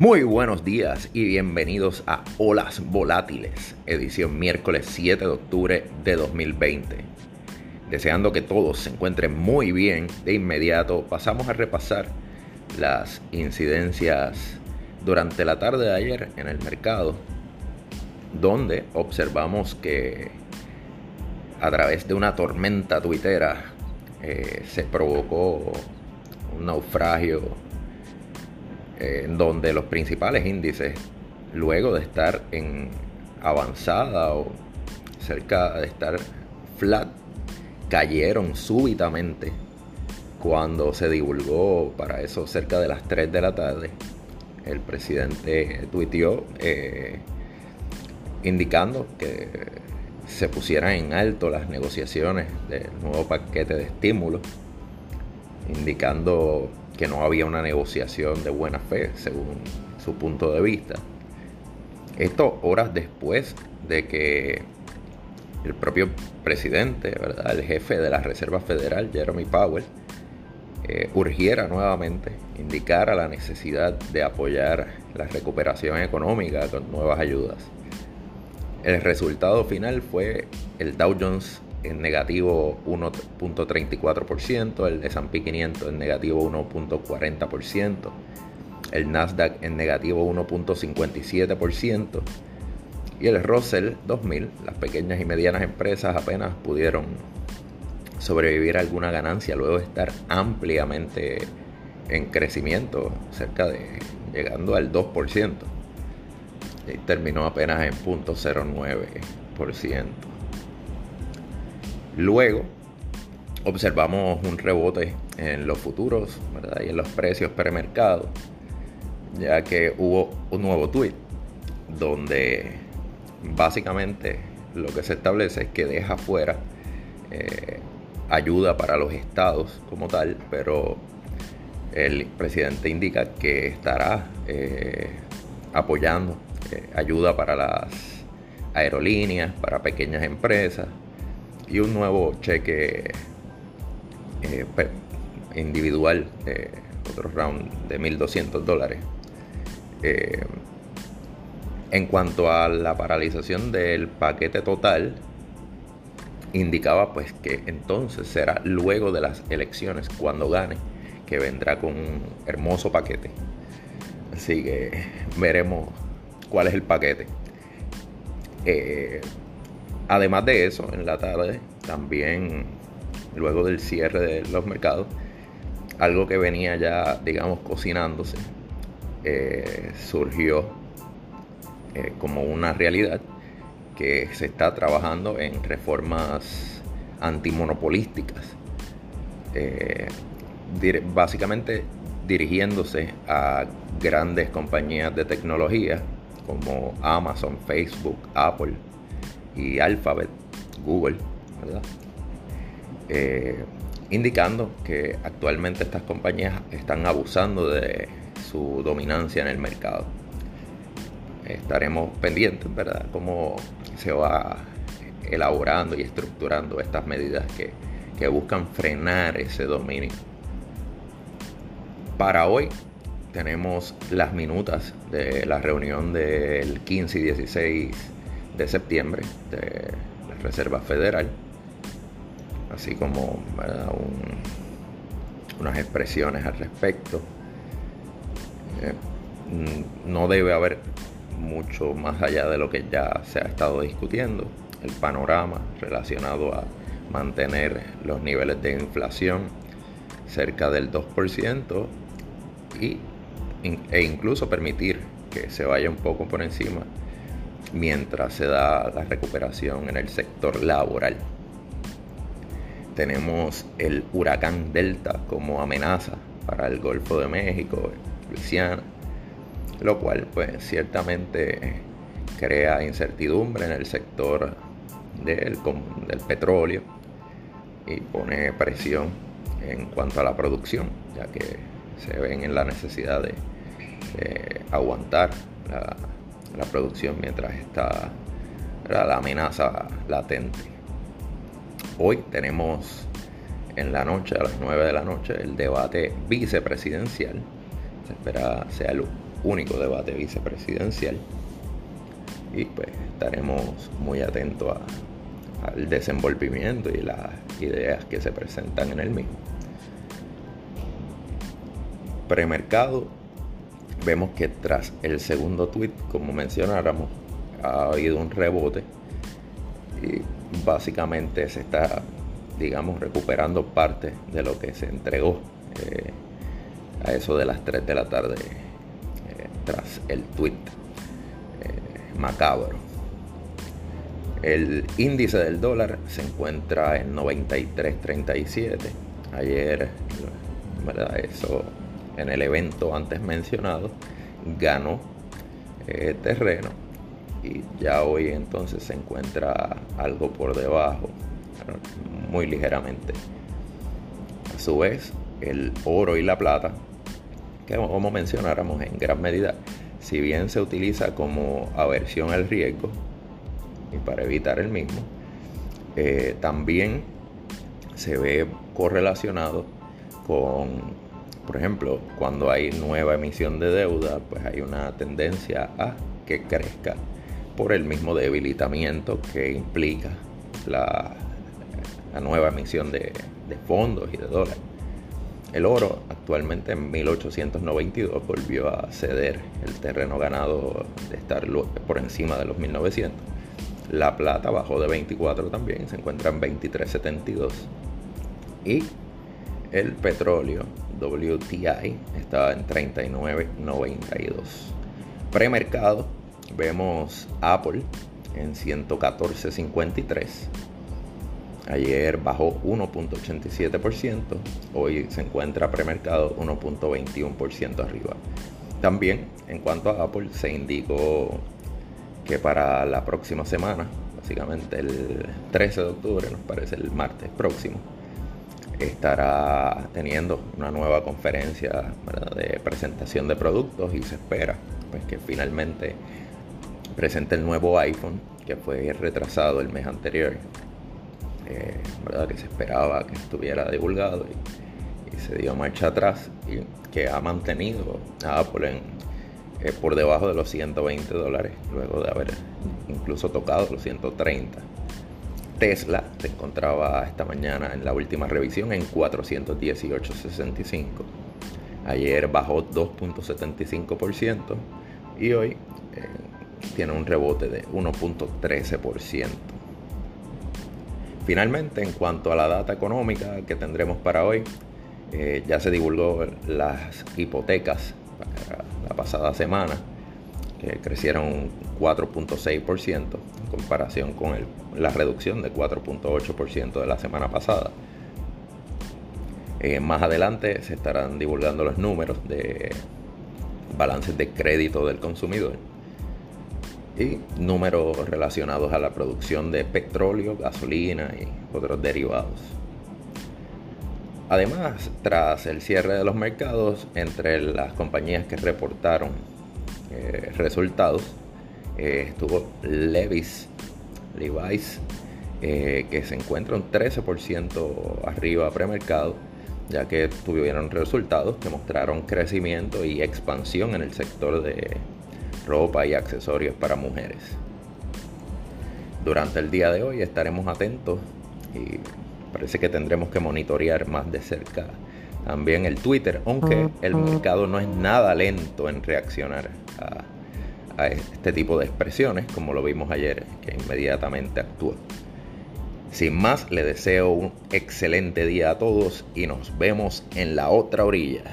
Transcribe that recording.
Muy buenos días y bienvenidos a Olas Volátiles, edición miércoles 7 de octubre de 2020. Deseando que todos se encuentren muy bien, de inmediato pasamos a repasar las incidencias durante la tarde de ayer en el mercado, donde observamos que a través de una tormenta tuitera eh, se provocó un naufragio eh, en donde los principales índices, luego de estar en avanzada o cerca de estar flat, cayeron súbitamente cuando se divulgó para eso cerca de las 3 de la tarde. El presidente tuiteó eh, indicando que se pusieran en alto las negociaciones del nuevo paquete de estímulos, indicando que no había una negociación de buena fe, según su punto de vista. Esto horas después de que el propio presidente, el jefe de la Reserva Federal, Jeremy Powell, eh, urgiera nuevamente, indicara la necesidad de apoyar la recuperación económica con nuevas ayudas. El resultado final fue el Dow Jones en negativo 1.34%, el S&P 500 en negativo 1.40%, el Nasdaq en negativo 1.57% y el Russell 2000, las pequeñas y medianas empresas apenas pudieron sobrevivir a alguna ganancia luego de estar ampliamente en crecimiento, cerca de llegando al 2% y terminó apenas en 0.09%. Luego observamos un rebote en los futuros y en los precios premercado, ya que hubo un nuevo tweet donde básicamente lo que se establece es que deja fuera eh, ayuda para los estados como tal, pero el presidente indica que estará eh, apoyando eh, ayuda para las aerolíneas, para pequeñas empresas y un nuevo cheque eh, individual, eh, otro round de 1.200 dólares. en cuanto a la paralización del paquete total, indicaba pues que entonces será luego de las elecciones, cuando gane, que vendrá con un hermoso paquete. Así que veremos cuál es el paquete. Eh, además de eso, en la tarde, también luego del cierre de los mercados, algo que venía ya, digamos, cocinándose, eh, surgió eh, como una realidad que se está trabajando en reformas antimonopolísticas. básicamente dirigiéndose a grandes compañías de tecnología como Amazon, Facebook, Apple y Alphabet, Google. Eh, indicando que actualmente estas compañías están abusando de su dominancia en el mercado. Estaremos pendientes, ¿verdad?, cómo se va elaborando y estructurando estas medidas que, que buscan frenar ese dominio. Para hoy tenemos las minutas de la reunión del 15 y 16 de septiembre de la Reserva Federal, así como unas expresiones al respecto. Eh, no debe haber mucho más allá de lo que ya se ha estado discutiendo, el panorama relacionado a mantener los niveles de inflación cerca del 2% y e incluso permitir que se vaya un poco por encima mientras se da la recuperación en el sector laboral. Tenemos el huracán Delta como amenaza para el Golfo de México, Luisiana, lo cual pues ciertamente crea incertidumbre en el sector del, petróleo y pone presión en cuanto a la producción, ya que se ven en la necesidad de, aguantar la, producción mientras está la amenaza latente. Hoy tenemos en la noche, a las 9 de la noche, el debate vicepresidencial. Se espera sea el único debate vicepresidencial. Y pues estaremos muy atentos al desenvolvimiento y las ideas que se presentan en el mismo. Premercado, vemos que tras el segundo tweet, como mencionáramos, ha habido un rebote y básicamente se está, digamos, recuperando parte de lo que se entregó eh, a eso de las 3 de la tarde eh, tras el tweet eh, macabro. El índice del dólar se encuentra en 93.37. Ayer, ¿verdad? Eso en el evento antes mencionado ganó terreno y ya hoy entonces se encuentra algo por debajo, muy ligeramente. A su vez, el oro y la plata, que como mencionáramos en gran medida, si bien se utiliza como aversión al riesgo y para evitar el mismo, eh, también se ve correlacionado con, por ejemplo, cuando hay nueva emisión de deuda, pues hay una tendencia a que crezca por el mismo debilitamiento que implica la, nueva emisión de, fondos y de dólares. El oro actualmente en 1892 volvió a ceder el terreno ganado de estar por encima de los 1900. La plata bajó de 24 también, se encuentra en 23.72. Y el petróleo WTI estaba en 39.92. Premercado Vemos Apple en 114.53. Ayer bajó 1.87%, hoy se encuentra premercado 1.21% arriba. También en cuanto a Apple se indicó que para la próxima semana, básicamente el 13 de octubre, nos parece el martes próximo, estará teniendo una nueva conferencia de presentación de productos y se espera pues, que finalmente presenta el nuevo iPhone que fue retrasado el mes anterior, eh, ¿verdad? que se esperaba que estuviera divulgado y, se dio marcha atrás y que ha mantenido a Apple eh, por debajo de los 120 dólares luego de haber incluso tocado los 130. Tesla se encontraba esta mañana en la última revisión en 418.65. Ayer bajó 2.75% y hoy eh, tiene un rebote de 1.13%. Finalmente, en cuanto a la data económica que tendremos para hoy, eh, ya se divulgó las hipotecas la pasada semana, que crecieron un 4.6% en comparación con la reducción de 4.8% de la semana pasada. Eh, más adelante se estarán divulgando los números de balances de crédito del consumidor y números relacionados a la producción de petróleo, gasolina y otros derivados. Además, tras el cierre de los mercados, entre las compañías que reportaron eh, resultados, eh, estuvo Levis, Levi's, eh, que se encuentra un 13% arriba premercado, ya que tuvieron resultados que mostraron crecimiento y expansión en el sector de ropa y accesorios para mujeres. Durante el día de hoy estaremos atentos y parece que tendremos que monitorear más de cerca también el Twitter, aunque el mercado no es nada lento en reaccionar a, a este tipo de expresiones, como lo vimos ayer, que inmediatamente actúa. Sin más, le deseo un excelente día a todos y nos vemos en la otra orilla.